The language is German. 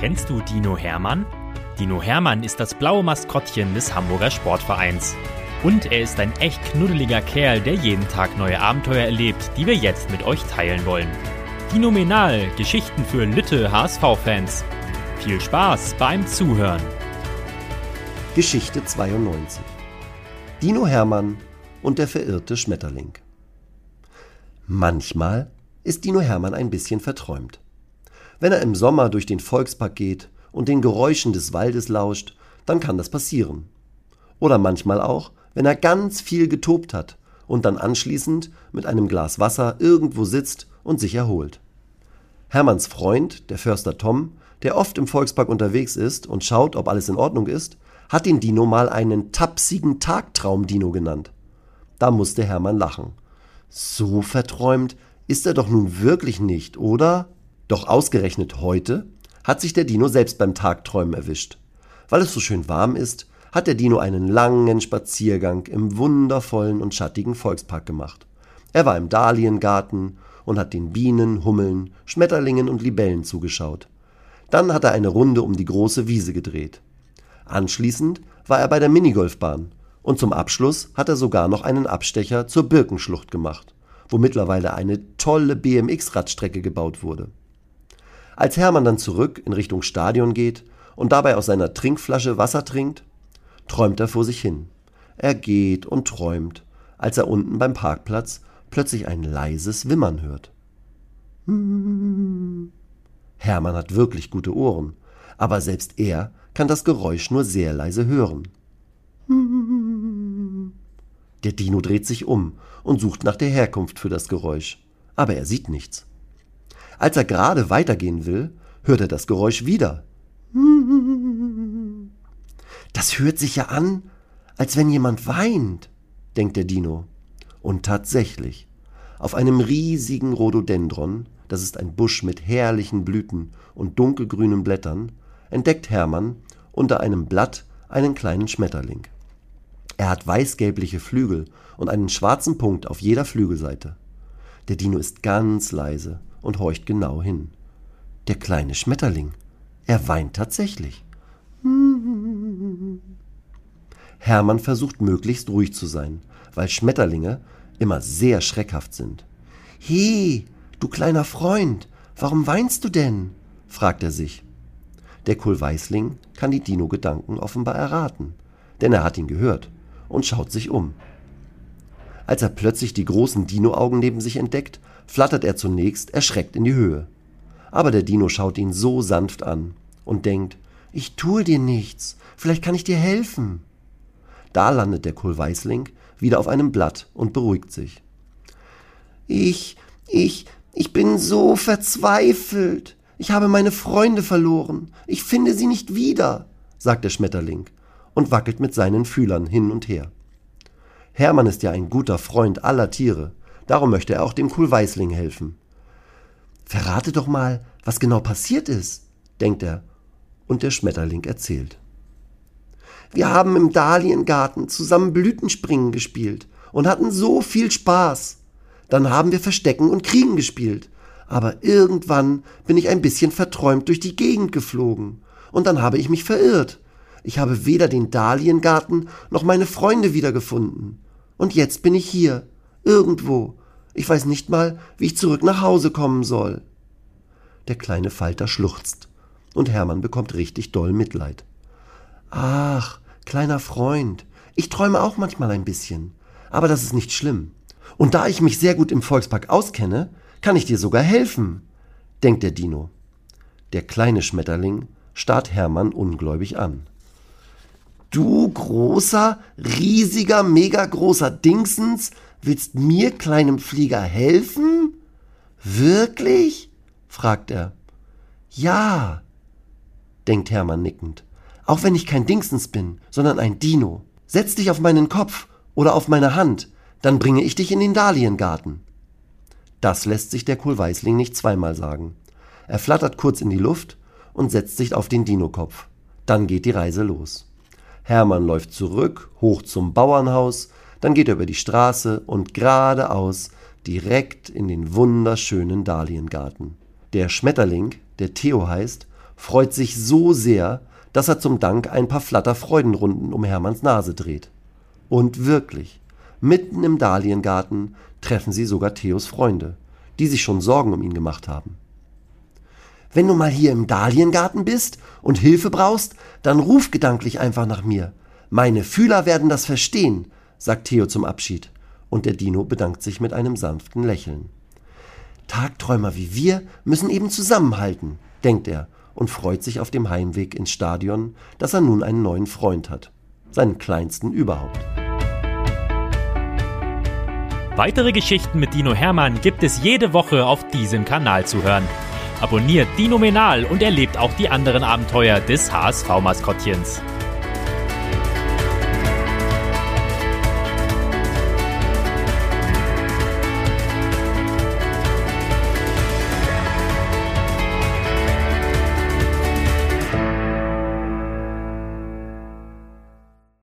Kennst du Dino Hermann? Dino Hermann ist das blaue Maskottchen des Hamburger Sportvereins. Und er ist ein echt knuddeliger Kerl, der jeden Tag neue Abenteuer erlebt, die wir jetzt mit euch teilen wollen. Dinominal, Geschichten für Lütte HSV-Fans. Viel Spaß beim Zuhören. Geschichte 92 Dino Hermann und der verirrte Schmetterling. Manchmal ist Dino Hermann ein bisschen verträumt. Wenn er im Sommer durch den Volkspark geht und den Geräuschen des Waldes lauscht, dann kann das passieren. Oder manchmal auch, wenn er ganz viel getobt hat und dann anschließend mit einem Glas Wasser irgendwo sitzt und sich erholt. Hermanns Freund, der Förster Tom, der oft im Volkspark unterwegs ist und schaut, ob alles in Ordnung ist, hat den Dino mal einen tapsigen Tagtraum-Dino genannt. Da musste Hermann lachen. So verträumt ist er doch nun wirklich nicht, oder? Doch ausgerechnet heute hat sich der Dino selbst beim Tagträumen erwischt. Weil es so schön warm ist, hat der Dino einen langen Spaziergang im wundervollen und schattigen Volkspark gemacht. Er war im Dahliengarten und hat den Bienen, Hummeln, Schmetterlingen und Libellen zugeschaut. Dann hat er eine Runde um die große Wiese gedreht. Anschließend war er bei der Minigolfbahn und zum Abschluss hat er sogar noch einen Abstecher zur Birkenschlucht gemacht, wo mittlerweile eine tolle BMX-Radstrecke gebaut wurde. Als Hermann dann zurück in Richtung Stadion geht und dabei aus seiner Trinkflasche Wasser trinkt, träumt er vor sich hin. Er geht und träumt, als er unten beim Parkplatz plötzlich ein leises Wimmern hört. Hermann hat wirklich gute Ohren, aber selbst er kann das Geräusch nur sehr leise hören. Der Dino dreht sich um und sucht nach der Herkunft für das Geräusch, aber er sieht nichts. Als er gerade weitergehen will, hört er das Geräusch wieder. Das hört sich ja an, als wenn jemand weint, denkt der Dino. Und tatsächlich, auf einem riesigen Rhododendron, das ist ein Busch mit herrlichen Blüten und dunkelgrünen Blättern, entdeckt Hermann unter einem Blatt einen kleinen Schmetterling. Er hat weißgelbliche Flügel und einen schwarzen Punkt auf jeder Flügelseite. Der Dino ist ganz leise und horcht genau hin. Der kleine Schmetterling, er weint tatsächlich. Hermann versucht möglichst ruhig zu sein, weil Schmetterlinge immer sehr schreckhaft sind. He, du kleiner Freund, warum weinst du denn? fragt er sich. Der Kohlweißling kann die Dino-Gedanken offenbar erraten, denn er hat ihn gehört und schaut sich um. Als er plötzlich die großen Dino-Augen neben sich entdeckt, flattert er zunächst erschreckt in die Höhe. Aber der Dino schaut ihn so sanft an und denkt, ich tue dir nichts, vielleicht kann ich dir helfen. Da landet der Kohlweißling wieder auf einem Blatt und beruhigt sich. Ich, ich, ich bin so verzweifelt. Ich habe meine Freunde verloren. Ich finde sie nicht wieder, sagt der Schmetterling und wackelt mit seinen Fühlern hin und her. Hermann ist ja ein guter Freund aller Tiere. Darum möchte er auch dem Kohlweißling helfen. Verrate doch mal, was genau passiert ist, denkt er, und der Schmetterling erzählt. Wir haben im Dahliengarten zusammen Blütenspringen gespielt und hatten so viel Spaß. Dann haben wir Verstecken und Kriegen gespielt. Aber irgendwann bin ich ein bisschen verträumt durch die Gegend geflogen. Und dann habe ich mich verirrt. Ich habe weder den Dahliengarten noch meine Freunde wiedergefunden. Und jetzt bin ich hier, irgendwo, ich weiß nicht mal, wie ich zurück nach Hause kommen soll. Der kleine Falter schluchzt, und Hermann bekommt richtig doll Mitleid. Ach, kleiner Freund, ich träume auch manchmal ein bisschen, aber das ist nicht schlimm. Und da ich mich sehr gut im Volkspark auskenne, kann ich dir sogar helfen, denkt der Dino. Der kleine Schmetterling starrt Hermann ungläubig an. Du großer, riesiger, mega großer Dingsens, Willst mir, kleinem Flieger, helfen? Wirklich? fragt er. Ja, denkt Hermann nickend. Auch wenn ich kein Dingsens bin, sondern ein Dino. Setz dich auf meinen Kopf oder auf meine Hand, dann bringe ich dich in den Dahliengarten. Das lässt sich der Kohlweißling nicht zweimal sagen. Er flattert kurz in die Luft und setzt sich auf den Dinokopf. Dann geht die Reise los. Hermann läuft zurück, hoch zum Bauernhaus, dann geht er über die Straße und geradeaus direkt in den wunderschönen Dahliengarten. Der Schmetterling, der Theo heißt, freut sich so sehr, dass er zum Dank ein paar Flatterfreudenrunden um Hermanns Nase dreht. Und wirklich, mitten im Dahliengarten treffen sie sogar Theos Freunde, die sich schon Sorgen um ihn gemacht haben. Wenn du mal hier im Dahliengarten bist und Hilfe brauchst, dann ruf gedanklich einfach nach mir. Meine Fühler werden das verstehen, sagt Theo zum Abschied, und der Dino bedankt sich mit einem sanften Lächeln. Tagträumer wie wir müssen eben zusammenhalten, denkt er und freut sich auf dem Heimweg ins Stadion, dass er nun einen neuen Freund hat, seinen kleinsten überhaupt. Weitere Geschichten mit Dino Hermann gibt es jede Woche auf diesem Kanal zu hören. Abonniert Dino Menal und erlebt auch die anderen Abenteuer des HSV-Maskottchens.